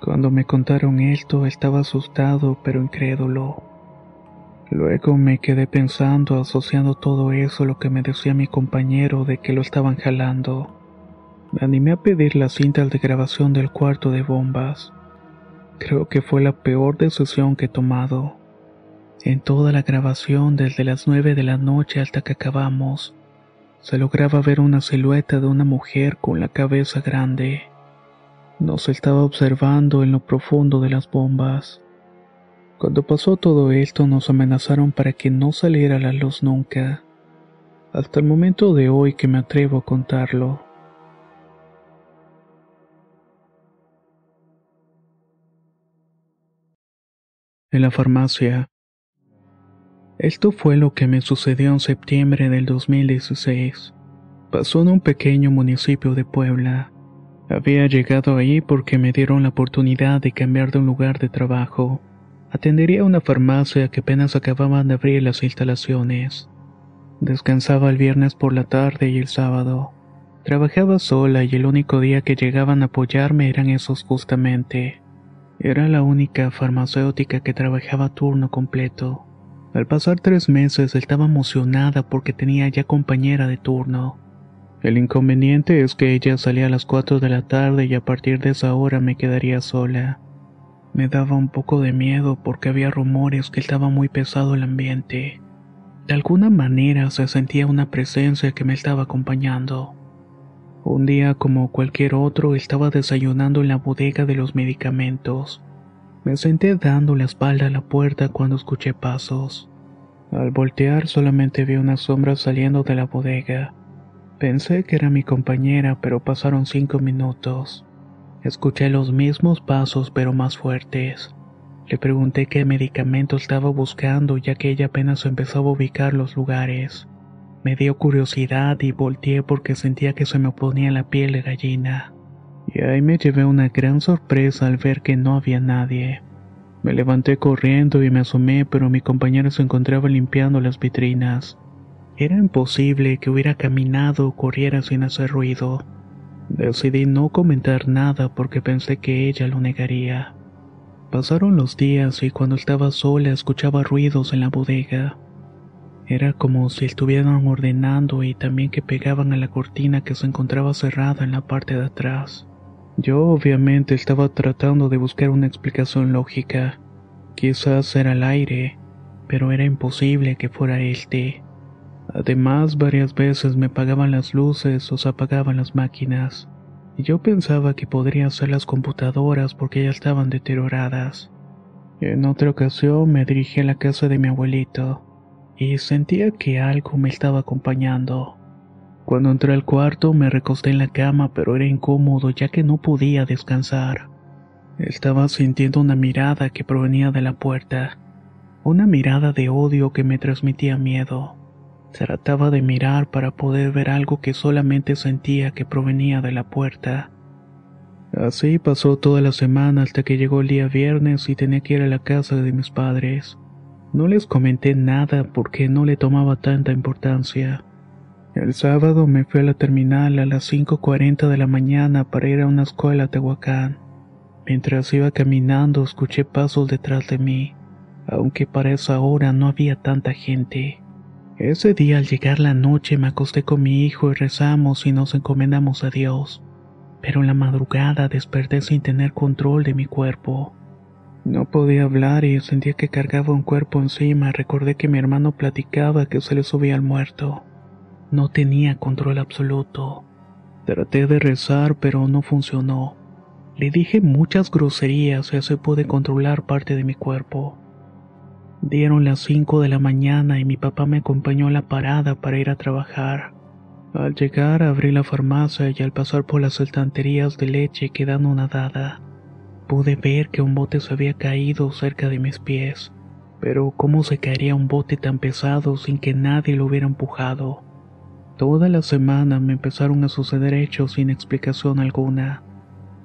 Cuando me contaron esto estaba asustado pero incrédulo. Luego me quedé pensando, asociando todo eso a lo que me decía mi compañero de que lo estaban jalando. Me animé a pedir las cintas de grabación del cuarto de bombas. Creo que fue la peor decisión que he tomado. En toda la grabación, desde las nueve de la noche hasta que acabamos, se lograba ver una silueta de una mujer con la cabeza grande. Nos estaba observando en lo profundo de las bombas. Cuando pasó todo esto nos amenazaron para que no saliera la luz nunca. Hasta el momento de hoy que me atrevo a contarlo. En la farmacia. Esto fue lo que me sucedió en septiembre del 2016. Pasó en un pequeño municipio de Puebla. Había llegado ahí porque me dieron la oportunidad de cambiar de un lugar de trabajo. Atendería una farmacia que apenas acababan de abrir las instalaciones. Descansaba el viernes por la tarde y el sábado. Trabajaba sola y el único día que llegaban a apoyarme eran esos justamente. Era la única farmacéutica que trabajaba turno completo. Al pasar tres meses estaba emocionada porque tenía ya compañera de turno. El inconveniente es que ella salía a las 4 de la tarde y a partir de esa hora me quedaría sola. Me daba un poco de miedo porque había rumores que estaba muy pesado el ambiente. De alguna manera se sentía una presencia que me estaba acompañando. Un día como cualquier otro estaba desayunando en la bodega de los medicamentos. Me senté dando la espalda a la puerta cuando escuché pasos. Al voltear solamente vi una sombra saliendo de la bodega. Pensé que era mi compañera, pero pasaron cinco minutos. Escuché los mismos pasos, pero más fuertes. Le pregunté qué medicamento estaba buscando, ya que ella apenas empezaba a ubicar los lugares. Me dio curiosidad y volteé porque sentía que se me ponía la piel de gallina. Y ahí me llevé una gran sorpresa al ver que no había nadie. Me levanté corriendo y me asomé, pero mi compañera se encontraba limpiando las vitrinas. Era imposible que hubiera caminado o corriera sin hacer ruido. Decidí no comentar nada porque pensé que ella lo negaría. Pasaron los días y cuando estaba sola escuchaba ruidos en la bodega. Era como si estuvieran ordenando y también que pegaban a la cortina que se encontraba cerrada en la parte de atrás. Yo obviamente estaba tratando de buscar una explicación lógica. Quizás era el aire, pero era imposible que fuera este. Además, varias veces me apagaban las luces o se apagaban las máquinas, y yo pensaba que podrían ser las computadoras porque ya estaban deterioradas. En otra ocasión me dirigí a la casa de mi abuelito, y sentía que algo me estaba acompañando. Cuando entré al cuarto me recosté en la cama, pero era incómodo ya que no podía descansar. Estaba sintiendo una mirada que provenía de la puerta, una mirada de odio que me transmitía miedo. Trataba de mirar para poder ver algo que solamente sentía que provenía de la puerta. Así pasó toda la semana hasta que llegó el día viernes y tenía que ir a la casa de mis padres. No les comenté nada porque no le tomaba tanta importancia. El sábado me fui a la terminal a las 5.40 de la mañana para ir a una escuela a Tehuacán. Mientras iba caminando escuché pasos detrás de mí, aunque para esa hora no había tanta gente. Ese día al llegar la noche me acosté con mi hijo y rezamos y nos encomendamos a Dios. Pero en la madrugada desperté sin tener control de mi cuerpo. No podía hablar y sentía que cargaba un cuerpo encima. Recordé que mi hermano platicaba que se le subía al muerto. No tenía control absoluto. Traté de rezar, pero no funcionó. Le dije muchas groserías y así pude controlar parte de mi cuerpo. Dieron las cinco de la mañana y mi papá me acompañó a la parada para ir a trabajar. Al llegar abrí la farmacia y al pasar por las estanterías de leche quedando nadada, pude ver que un bote se había caído cerca de mis pies. Pero ¿cómo se caería un bote tan pesado sin que nadie lo hubiera empujado? Toda la semana me empezaron a suceder hechos sin explicación alguna.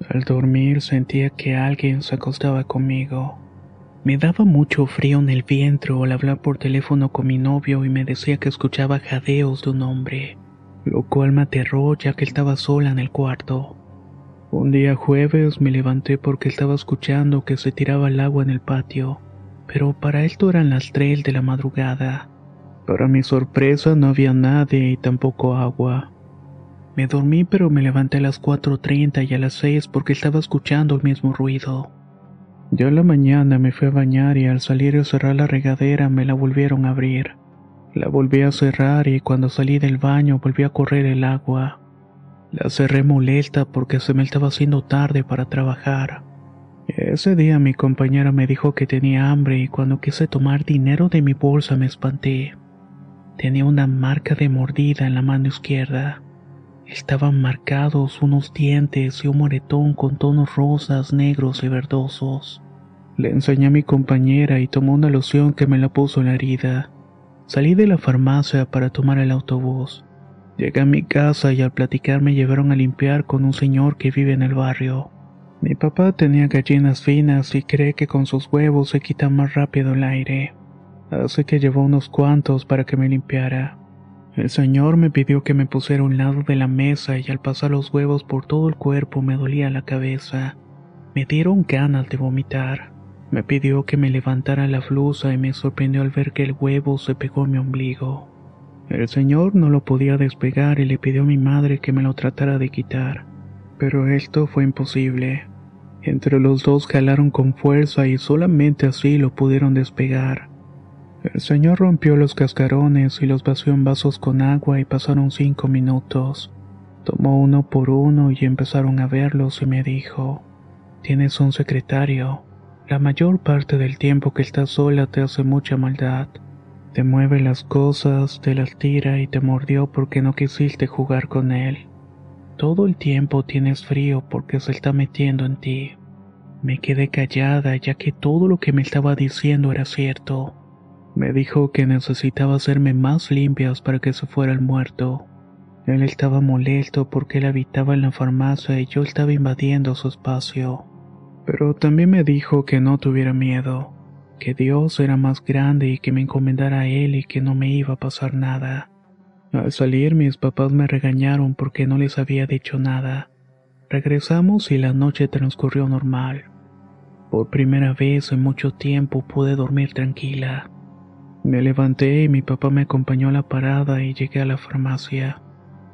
Al dormir sentía que alguien se acostaba conmigo. Me daba mucho frío en el vientre al hablar por teléfono con mi novio y me decía que escuchaba jadeos de un hombre, lo cual me aterró ya que estaba sola en el cuarto. Un día jueves me levanté porque estaba escuchando que se tiraba el agua en el patio, pero para esto eran las tres de la madrugada. Para mi sorpresa no había nadie y tampoco agua. Me dormí pero me levanté a las 4.30 y a las 6 porque estaba escuchando el mismo ruido. Yo en la mañana me fui a bañar y al salir y cerrar la regadera me la volvieron a abrir. La volví a cerrar y cuando salí del baño volví a correr el agua. La cerré molesta porque se me estaba haciendo tarde para trabajar. Ese día mi compañera me dijo que tenía hambre y cuando quise tomar dinero de mi bolsa me espanté. Tenía una marca de mordida en la mano izquierda. Estaban marcados unos dientes y un moretón con tonos rosas, negros y verdosos. Le enseñé a mi compañera y tomó una loción que me la puso en la herida. Salí de la farmacia para tomar el autobús. Llegué a mi casa y al platicar me llevaron a limpiar con un señor que vive en el barrio. Mi papá tenía gallinas finas y cree que con sus huevos se quita más rápido el aire. Así que llevó unos cuantos para que me limpiara. El señor me pidió que me pusiera a un lado de la mesa y al pasar los huevos por todo el cuerpo me dolía la cabeza. Me dieron ganas de vomitar. Me pidió que me levantara la blusa y me sorprendió al ver que el huevo se pegó a mi ombligo. El señor no lo podía despegar y le pidió a mi madre que me lo tratara de quitar. Pero esto fue imposible. Entre los dos jalaron con fuerza y solamente así lo pudieron despegar. El señor rompió los cascarones y los vació en vasos con agua y pasaron cinco minutos. Tomó uno por uno y empezaron a verlos y me dijo, Tienes un secretario. La mayor parte del tiempo que estás sola te hace mucha maldad. Te mueve las cosas, te las tira y te mordió porque no quisiste jugar con él. Todo el tiempo tienes frío porque se está metiendo en ti. Me quedé callada ya que todo lo que me estaba diciendo era cierto. Me dijo que necesitaba hacerme más limpias para que se fuera el muerto. Él estaba molesto porque él habitaba en la farmacia y yo estaba invadiendo su espacio. Pero también me dijo que no tuviera miedo, que Dios era más grande y que me encomendara a Él y que no me iba a pasar nada. Al salir mis papás me regañaron porque no les había dicho nada. Regresamos y la noche transcurrió normal. Por primera vez en mucho tiempo pude dormir tranquila. Me levanté y mi papá me acompañó a la parada y llegué a la farmacia.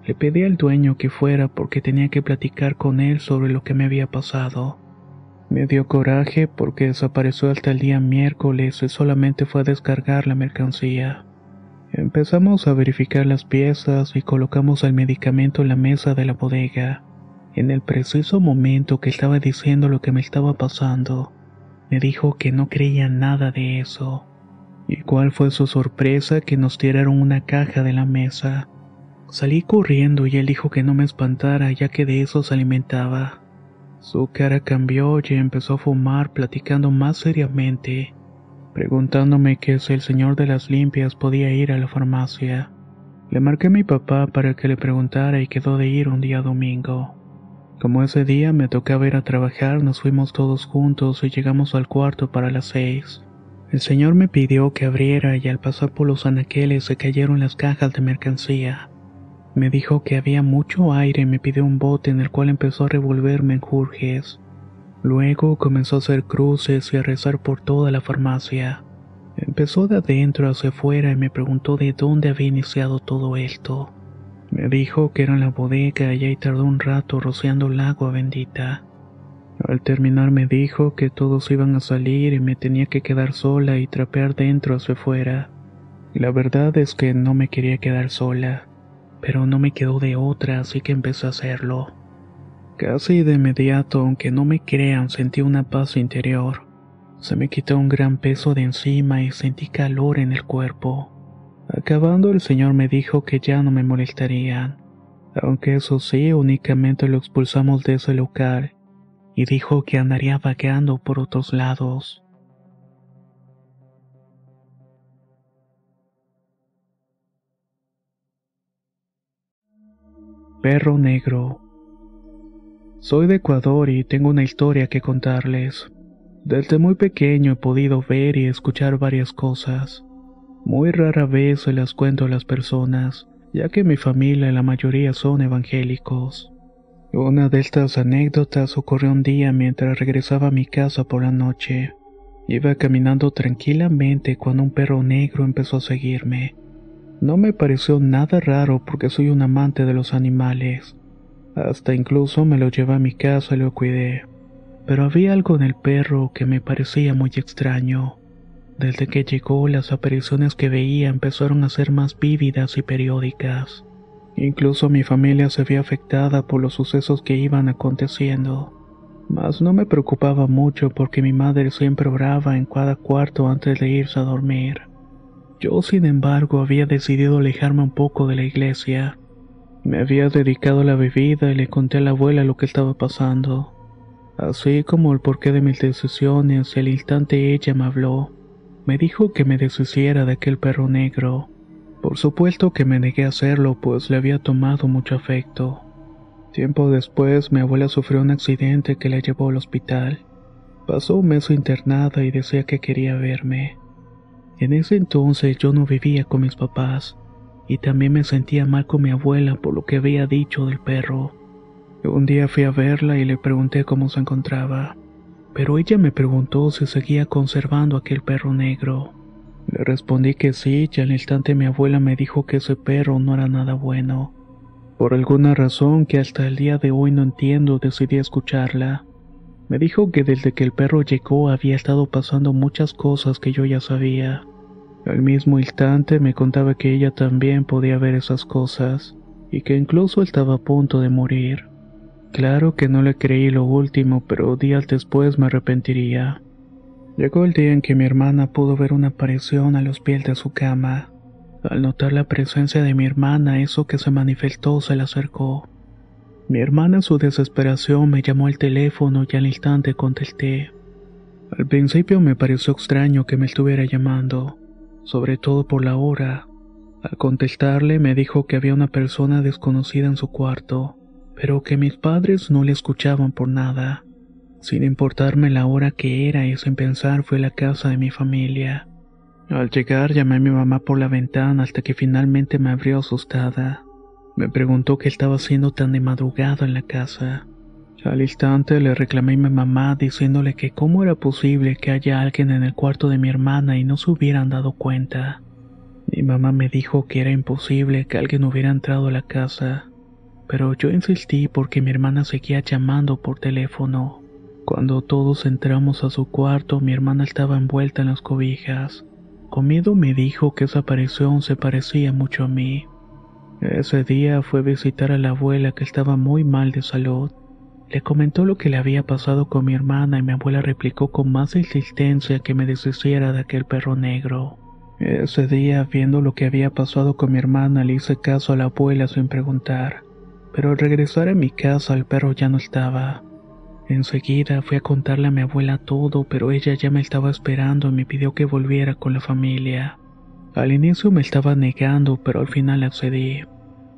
Le pedí al dueño que fuera porque tenía que platicar con él sobre lo que me había pasado. Me dio coraje porque desapareció hasta el día miércoles y solamente fue a descargar la mercancía. Empezamos a verificar las piezas y colocamos el medicamento en la mesa de la bodega. En el preciso momento que estaba diciendo lo que me estaba pasando, me dijo que no creía nada de eso. ¿Y cuál fue su sorpresa que nos tiraron una caja de la mesa? Salí corriendo y él dijo que no me espantara ya que de eso se alimentaba. Su cara cambió y empezó a fumar platicando más seriamente, preguntándome que si el señor de las limpias podía ir a la farmacia. Le marqué a mi papá para que le preguntara y quedó de ir un día domingo. Como ese día me tocaba ir a trabajar, nos fuimos todos juntos y llegamos al cuarto para las seis. El señor me pidió que abriera y al pasar por los anaqueles se cayeron las cajas de mercancía. Me dijo que había mucho aire y me pidió un bote en el cual empezó a revolverme en jurjes. Luego comenzó a hacer cruces y a rezar por toda la farmacia. Empezó de adentro hacia afuera y me preguntó de dónde había iniciado todo esto. Me dijo que era en la bodega y ahí tardó un rato rociando el agua bendita. Al terminar me dijo que todos iban a salir y me tenía que quedar sola y trapear dentro hacia afuera. La verdad es que no me quería quedar sola pero no me quedó de otra, así que empecé a hacerlo. Casi de inmediato, aunque no me crean, sentí una paz interior. Se me quitó un gran peso de encima y sentí calor en el cuerpo. Acabando el señor me dijo que ya no me molestarían, aunque eso sí, únicamente lo expulsamos de ese local, y dijo que andaría vagando por otros lados. Perro Negro. Soy de Ecuador y tengo una historia que contarles. Desde muy pequeño he podido ver y escuchar varias cosas. Muy rara vez se las cuento a las personas, ya que mi familia la mayoría son evangélicos. Una de estas anécdotas ocurrió un día mientras regresaba a mi casa por la noche. Iba caminando tranquilamente cuando un perro negro empezó a seguirme. No me pareció nada raro porque soy un amante de los animales. Hasta incluso me lo llevé a mi casa y lo cuidé. Pero había algo en el perro que me parecía muy extraño. Desde que llegó, las apariciones que veía empezaron a ser más vívidas y periódicas. Incluso mi familia se vio afectada por los sucesos que iban aconteciendo. Mas no me preocupaba mucho porque mi madre siempre oraba en cada cuarto antes de irse a dormir. Yo, sin embargo, había decidido alejarme un poco de la iglesia. Me había dedicado a la bebida y le conté a la abuela lo que estaba pasando. así como el porqué de mis decisiones, al instante ella me habló. Me dijo que me deshiciera de aquel perro negro. Por supuesto que me negué a hacerlo, pues le había tomado mucho afecto. Tiempo después, mi abuela sufrió un accidente que la llevó al hospital. Pasó un mes internada y decía que quería verme. En ese entonces yo no vivía con mis papás, y también me sentía mal con mi abuela por lo que había dicho del perro. Un día fui a verla y le pregunté cómo se encontraba, pero ella me preguntó si seguía conservando aquel perro negro. Le respondí que sí y al instante mi abuela me dijo que ese perro no era nada bueno. Por alguna razón que hasta el día de hoy no entiendo decidí escucharla. Me dijo que desde que el perro llegó había estado pasando muchas cosas que yo ya sabía. Al mismo instante me contaba que ella también podía ver esas cosas, y que incluso estaba a punto de morir. Claro que no le creí lo último, pero días después me arrepentiría. Llegó el día en que mi hermana pudo ver una aparición a los pies de su cama. Al notar la presencia de mi hermana, eso que se manifestó se le acercó. Mi hermana en su desesperación me llamó al teléfono y al instante contesté. Al principio me pareció extraño que me estuviera llamando, sobre todo por la hora. Al contestarle me dijo que había una persona desconocida en su cuarto, pero que mis padres no le escuchaban por nada. Sin importarme la hora que era y sin pensar fue la casa de mi familia. Al llegar llamé a mi mamá por la ventana hasta que finalmente me abrió asustada. Me preguntó qué estaba haciendo tan de madrugada en la casa. Al instante le reclamé a mi mamá diciéndole que cómo era posible que haya alguien en el cuarto de mi hermana y no se hubieran dado cuenta. Mi mamá me dijo que era imposible que alguien hubiera entrado a la casa, pero yo insistí porque mi hermana seguía llamando por teléfono. Cuando todos entramos a su cuarto, mi hermana estaba envuelta en las cobijas. Con miedo me dijo que esa aparición se parecía mucho a mí. Ese día fue a visitar a la abuela que estaba muy mal de salud. Le comentó lo que le había pasado con mi hermana y mi abuela replicó con más insistencia que me deshiciera de aquel perro negro. Ese día, viendo lo que había pasado con mi hermana, le hice caso a la abuela sin preguntar. Pero al regresar a mi casa el perro ya no estaba. Enseguida fui a contarle a mi abuela todo, pero ella ya me estaba esperando y me pidió que volviera con la familia. Al inicio me estaba negando, pero al final accedí.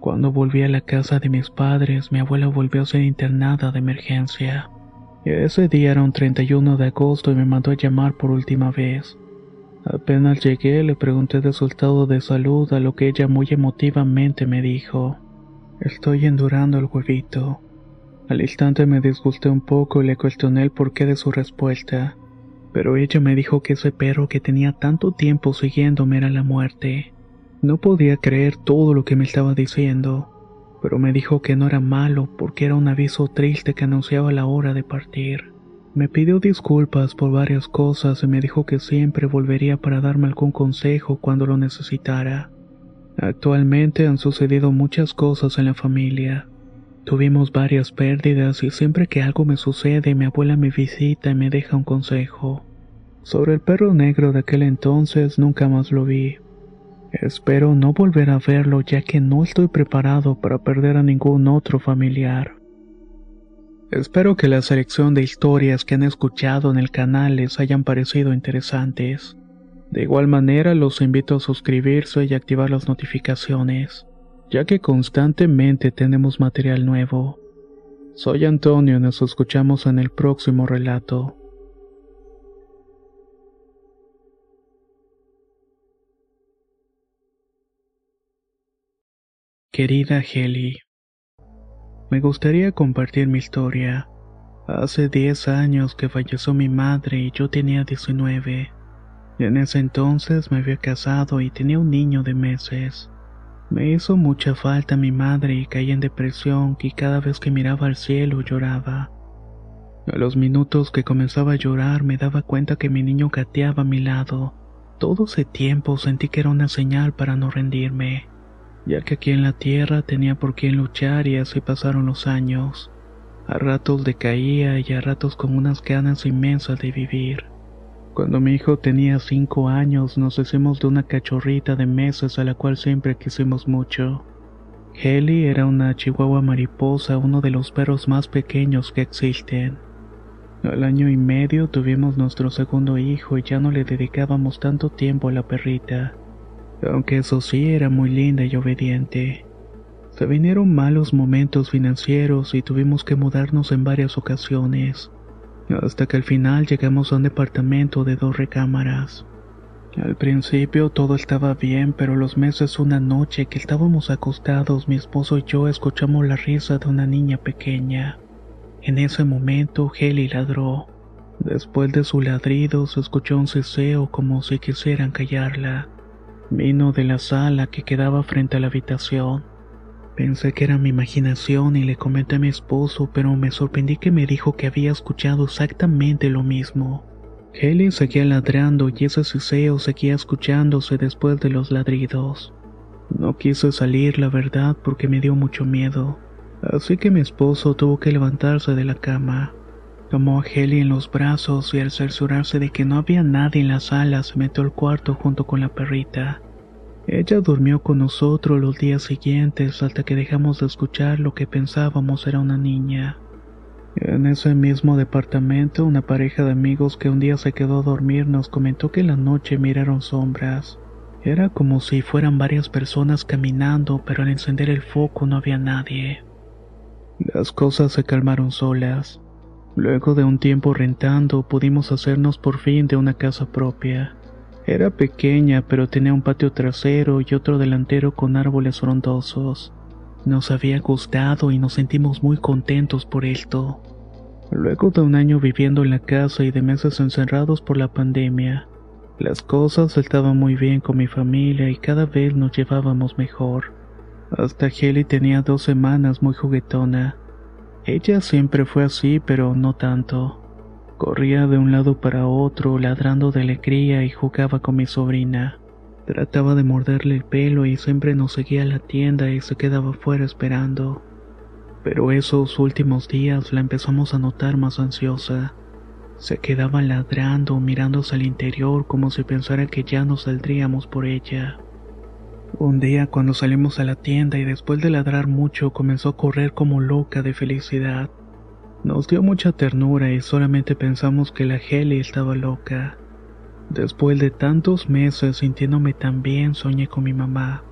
Cuando volví a la casa de mis padres, mi abuela volvió a ser internada de emergencia. Ese día era un 31 de agosto y me mandó a llamar por última vez. Apenas llegué le pregunté de su estado de salud, a lo que ella muy emotivamente me dijo, Estoy endurando el huevito. Al instante me disgusté un poco y le cuestioné el porqué de su respuesta, pero ella me dijo que ese perro que tenía tanto tiempo siguiéndome era la muerte. No podía creer todo lo que me estaba diciendo, pero me dijo que no era malo porque era un aviso triste que anunciaba la hora de partir. Me pidió disculpas por varias cosas y me dijo que siempre volvería para darme algún consejo cuando lo necesitara. Actualmente han sucedido muchas cosas en la familia. Tuvimos varias pérdidas y siempre que algo me sucede mi abuela me visita y me deja un consejo. Sobre el perro negro de aquel entonces nunca más lo vi. Espero no volver a verlo ya que no estoy preparado para perder a ningún otro familiar. Espero que la selección de historias que han escuchado en el canal les hayan parecido interesantes. De igual manera los invito a suscribirse y activar las notificaciones ya que constantemente tenemos material nuevo. Soy Antonio y nos escuchamos en el próximo relato. Querida Heli, me gustaría compartir mi historia. Hace 10 años que falleció mi madre y yo tenía 19. En ese entonces me había casado y tenía un niño de meses. Me hizo mucha falta mi madre y caí en depresión y cada vez que miraba al cielo lloraba. A los minutos que comenzaba a llorar me daba cuenta que mi niño gateaba a mi lado. Todo ese tiempo sentí que era una señal para no rendirme, ya que aquí en la tierra tenía por quién luchar y así pasaron los años. A ratos decaía y a ratos con unas ganas inmensas de vivir. Cuando mi hijo tenía cinco años nos hicimos de una cachorrita de meses a la cual siempre quisimos mucho. Heli era una chihuahua mariposa, uno de los perros más pequeños que existen. Al año y medio tuvimos nuestro segundo hijo y ya no le dedicábamos tanto tiempo a la perrita, aunque eso sí era muy linda y obediente. Se vinieron malos momentos financieros y tuvimos que mudarnos en varias ocasiones, hasta que al final llegamos a un departamento de dos recámaras. Al principio todo estaba bien, pero los meses una noche que estábamos acostados, mi esposo y yo escuchamos la risa de una niña pequeña. En ese momento Heli ladró. Después de su ladrido se escuchó un ceseo como si quisieran callarla. Vino de la sala que quedaba frente a la habitación. Pensé que era mi imaginación y le comenté a mi esposo, pero me sorprendí que me dijo que había escuchado exactamente lo mismo. Helen seguía ladrando y ese siseo seguía escuchándose después de los ladridos. No quise salir, la verdad, porque me dio mucho miedo. Así que mi esposo tuvo que levantarse de la cama. Tomó a Heli en los brazos y al cerciorarse de que no había nadie en la sala se metió al cuarto junto con la perrita. Ella durmió con nosotros los días siguientes hasta que dejamos de escuchar lo que pensábamos era una niña. En ese mismo departamento, una pareja de amigos que un día se quedó a dormir nos comentó que en la noche miraron sombras. Era como si fueran varias personas caminando, pero al encender el foco no había nadie. Las cosas se calmaron solas. Luego de un tiempo rentando, pudimos hacernos por fin de una casa propia. Era pequeña, pero tenía un patio trasero y otro delantero con árboles frondosos. Nos había gustado y nos sentimos muy contentos por esto. Luego de un año viviendo en la casa y de meses encerrados por la pandemia, las cosas estaban muy bien con mi familia y cada vez nos llevábamos mejor. Hasta Heli tenía dos semanas muy juguetona. Ella siempre fue así, pero no tanto. Corría de un lado para otro, ladrando de alegría y jugaba con mi sobrina. Trataba de morderle el pelo y siempre nos seguía a la tienda y se quedaba fuera esperando. Pero esos últimos días la empezamos a notar más ansiosa. Se quedaba ladrando, mirándose al interior como si pensara que ya no saldríamos por ella. Un día cuando salimos a la tienda y después de ladrar mucho comenzó a correr como loca de felicidad. Nos dio mucha ternura y solamente pensamos que la Heli estaba loca. Después de tantos meses sintiéndome tan bien soñé con mi mamá.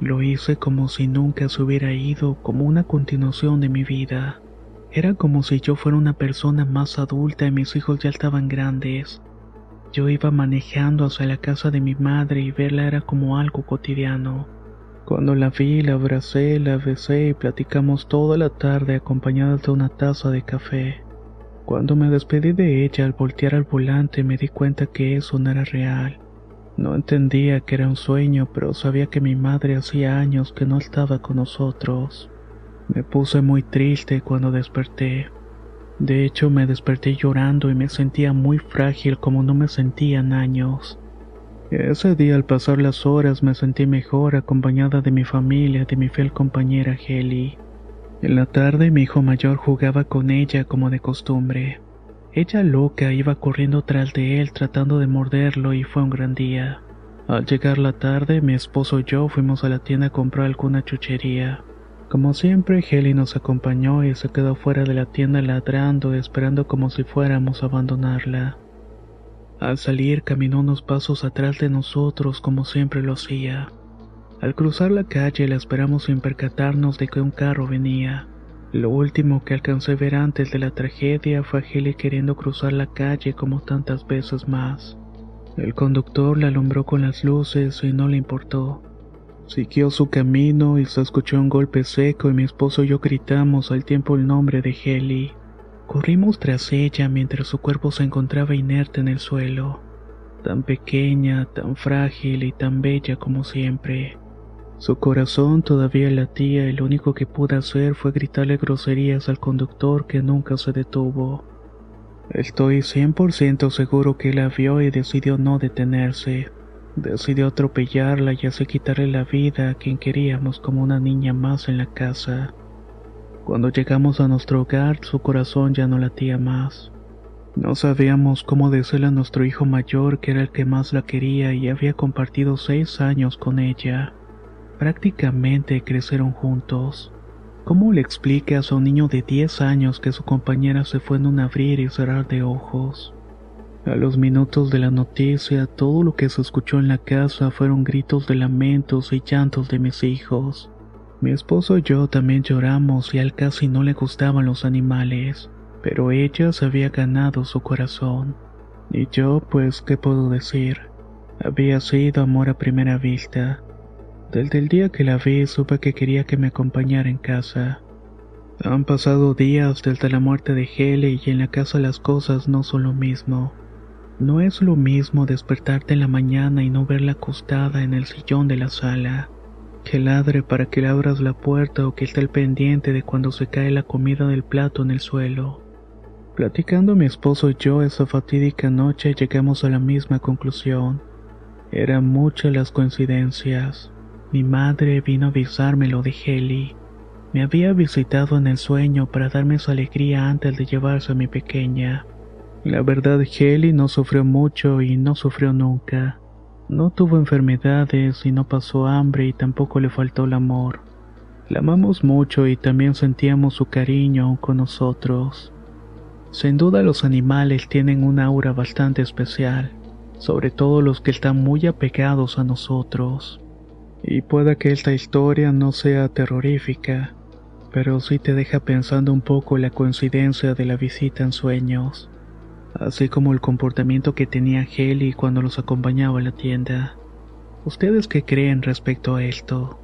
Lo hice como si nunca se hubiera ido, como una continuación de mi vida. Era como si yo fuera una persona más adulta y mis hijos ya estaban grandes. Yo iba manejando hacia la casa de mi madre y verla era como algo cotidiano. Cuando la vi, la abracé, la besé y platicamos toda la tarde acompañadas de una taza de café. Cuando me despedí de ella al voltear al volante me di cuenta que eso no era real. No entendía que era un sueño, pero sabía que mi madre hacía años que no estaba con nosotros. Me puse muy triste cuando desperté. De hecho, me desperté llorando y me sentía muy frágil como no me sentía en años. Ese día al pasar las horas me sentí mejor acompañada de mi familia, de mi fiel compañera Heli. En la tarde mi hijo mayor jugaba con ella como de costumbre. Ella loca iba corriendo tras de él tratando de morderlo y fue un gran día. Al llegar la tarde mi esposo y yo fuimos a la tienda a comprar alguna chuchería. Como siempre, Heli nos acompañó y se quedó fuera de la tienda ladrando, esperando como si fuéramos a abandonarla. Al salir, caminó unos pasos atrás de nosotros como siempre lo hacía. Al cruzar la calle, la esperamos sin percatarnos de que un carro venía. Lo último que alcancé a ver antes de la tragedia fue a Heli queriendo cruzar la calle como tantas veces más. El conductor la alumbró con las luces y no le importó. Siguió su camino y se escuchó un golpe seco y mi esposo y yo gritamos al tiempo el nombre de Heli. Corrimos tras ella mientras su cuerpo se encontraba inerte en el suelo, tan pequeña, tan frágil y tan bella como siempre. Su corazón todavía latía y lo único que pude hacer fue gritarle groserías al conductor que nunca se detuvo. Estoy 100% seguro que la vio y decidió no detenerse. Decidió atropellarla y así quitarle la vida a quien queríamos como una niña más en la casa. Cuando llegamos a nuestro hogar, su corazón ya no latía más. No sabíamos cómo decirle a nuestro hijo mayor que era el que más la quería y había compartido seis años con ella. Prácticamente crecieron juntos. ¿Cómo le explicas a un niño de 10 años que su compañera se fue en un abrir y cerrar de ojos? A los minutos de la noticia, todo lo que se escuchó en la casa fueron gritos de lamentos y llantos de mis hijos. Mi esposo y yo también lloramos y a él casi no le gustaban los animales, pero ella se había ganado su corazón. Y yo, pues, ¿qué puedo decir? Había sido amor a primera vista. Desde el día que la vi supe que quería que me acompañara en casa. Han pasado días desde la muerte de Haley y en la casa las cosas no son lo mismo. No es lo mismo despertarte en la mañana y no verla acostada en el sillón de la sala, que ladre para que le abras la puerta o que esté al pendiente de cuando se cae la comida del plato en el suelo. Platicando mi esposo y yo esa fatídica noche llegamos a la misma conclusión. Eran muchas las coincidencias. Mi madre vino a avisarme lo de Heli. Me había visitado en el sueño para darme su alegría antes de llevarse a mi pequeña. La verdad, Heli no sufrió mucho y no sufrió nunca. No tuvo enfermedades y no pasó hambre y tampoco le faltó el amor. La amamos mucho y también sentíamos su cariño con nosotros. Sin duda los animales tienen una aura bastante especial, sobre todo los que están muy apegados a nosotros. Y pueda que esta historia no sea terrorífica, pero sí te deja pensando un poco la coincidencia de la visita en sueños así como el comportamiento que tenía Heli cuando los acompañaba a la tienda. ¿Ustedes qué creen respecto a esto?